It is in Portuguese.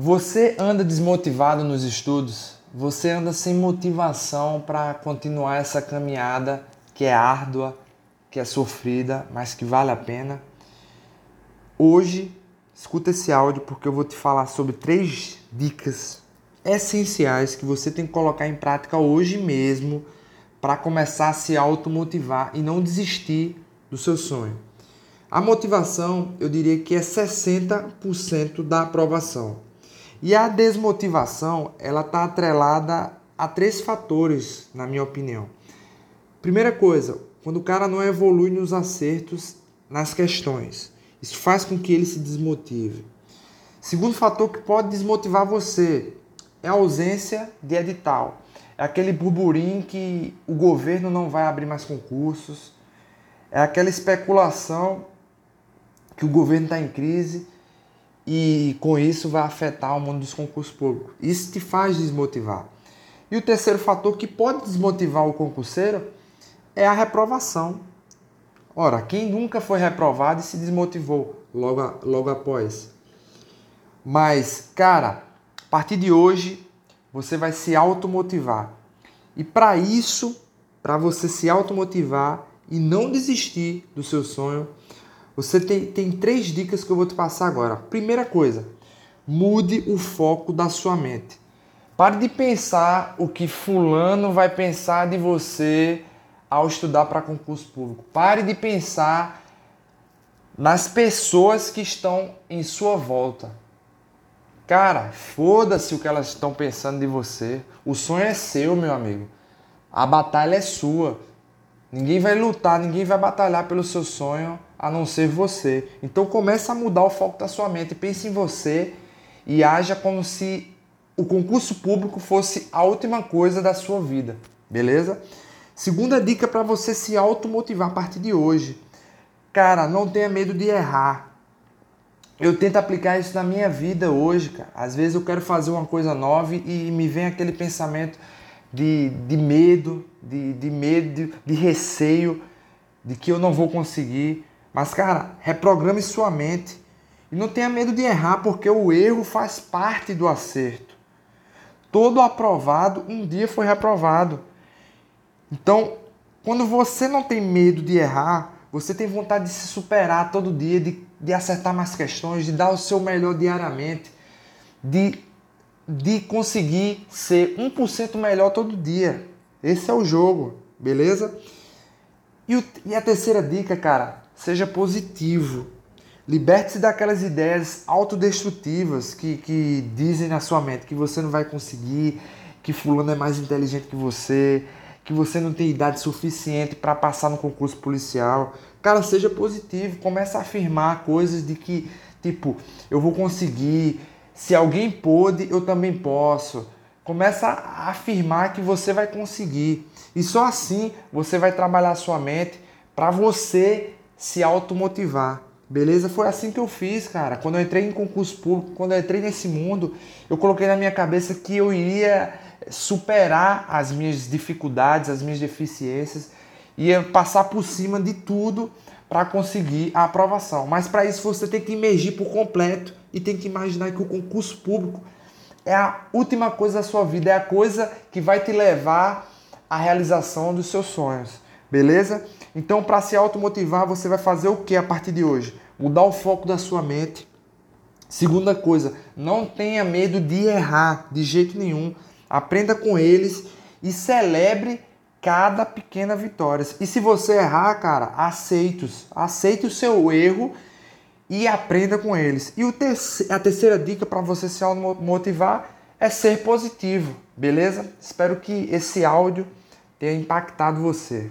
Você anda desmotivado nos estudos? Você anda sem motivação para continuar essa caminhada que é árdua, que é sofrida, mas que vale a pena? Hoje, escuta esse áudio porque eu vou te falar sobre três dicas essenciais que você tem que colocar em prática hoje mesmo para começar a se automotivar e não desistir do seu sonho. A motivação, eu diria que é 60% da aprovação. E a desmotivação, ela está atrelada a três fatores, na minha opinião. Primeira coisa, quando o cara não evolui nos acertos nas questões. Isso faz com que ele se desmotive. Segundo fator que pode desmotivar você é a ausência de edital. É aquele burburinho que o governo não vai abrir mais concursos. É aquela especulação que o governo está em crise e com isso vai afetar o mundo dos concursos públicos. Isso te faz desmotivar. E o terceiro fator que pode desmotivar o concurseiro é a reprovação. Ora, quem nunca foi reprovado e se desmotivou logo, logo após? Mas, cara, a partir de hoje você vai se automotivar. E para isso, para você se automotivar e não desistir do seu sonho, você tem, tem três dicas que eu vou te passar agora. Primeira coisa, mude o foco da sua mente. Pare de pensar o que fulano vai pensar de você ao estudar para concurso público. Pare de pensar nas pessoas que estão em sua volta. Cara, foda-se o que elas estão pensando de você. O sonho é seu, meu amigo. A batalha é sua. Ninguém vai lutar, ninguém vai batalhar pelo seu sonho a não ser você. Então comece a mudar o foco da sua mente, pense em você e haja como se o concurso público fosse a última coisa da sua vida, beleza? Segunda dica para você se automotivar a partir de hoje. Cara, não tenha medo de errar. Eu tento aplicar isso na minha vida hoje, cara. Às vezes eu quero fazer uma coisa nova e me vem aquele pensamento de, de medo, de, de medo, de, de receio, de que eu não vou conseguir. Mas, cara, reprograme sua mente e não tenha medo de errar, porque o erro faz parte do acerto. Todo aprovado um dia foi reprovado. Então, quando você não tem medo de errar, você tem vontade de se superar todo dia, de, de acertar mais questões, de dar o seu melhor diariamente, de, de conseguir ser 1% melhor todo dia. Esse é o jogo, beleza? E, o, e a terceira dica, cara, seja positivo. Liberte-se daquelas ideias autodestrutivas que, que dizem na sua mente que você não vai conseguir, que fulano é mais inteligente que você, que você não tem idade suficiente para passar no concurso policial. Cara, seja positivo, comece a afirmar coisas de que, tipo, eu vou conseguir, se alguém pôde, eu também posso. Começa a afirmar que você vai conseguir. E só assim você vai trabalhar sua mente para você se automotivar. Beleza? Foi assim que eu fiz, cara. Quando eu entrei em concurso público, quando eu entrei nesse mundo, eu coloquei na minha cabeça que eu iria superar as minhas dificuldades, as minhas deficiências, ia passar por cima de tudo para conseguir a aprovação. Mas para isso você tem que imergir por completo e tem que imaginar que o concurso público é a última coisa da sua vida, é a coisa que vai te levar à realização dos seus sonhos. Beleza? Então, para se automotivar, você vai fazer o que a partir de hoje? Mudar o foco da sua mente. Segunda coisa, não tenha medo de errar de jeito nenhum. Aprenda com eles e celebre cada pequena vitória. E se você errar, cara, aceite-os. Aceite o seu erro e aprenda com eles. E a terceira dica para você se motivar é ser positivo, beleza? Espero que esse áudio tenha impactado você.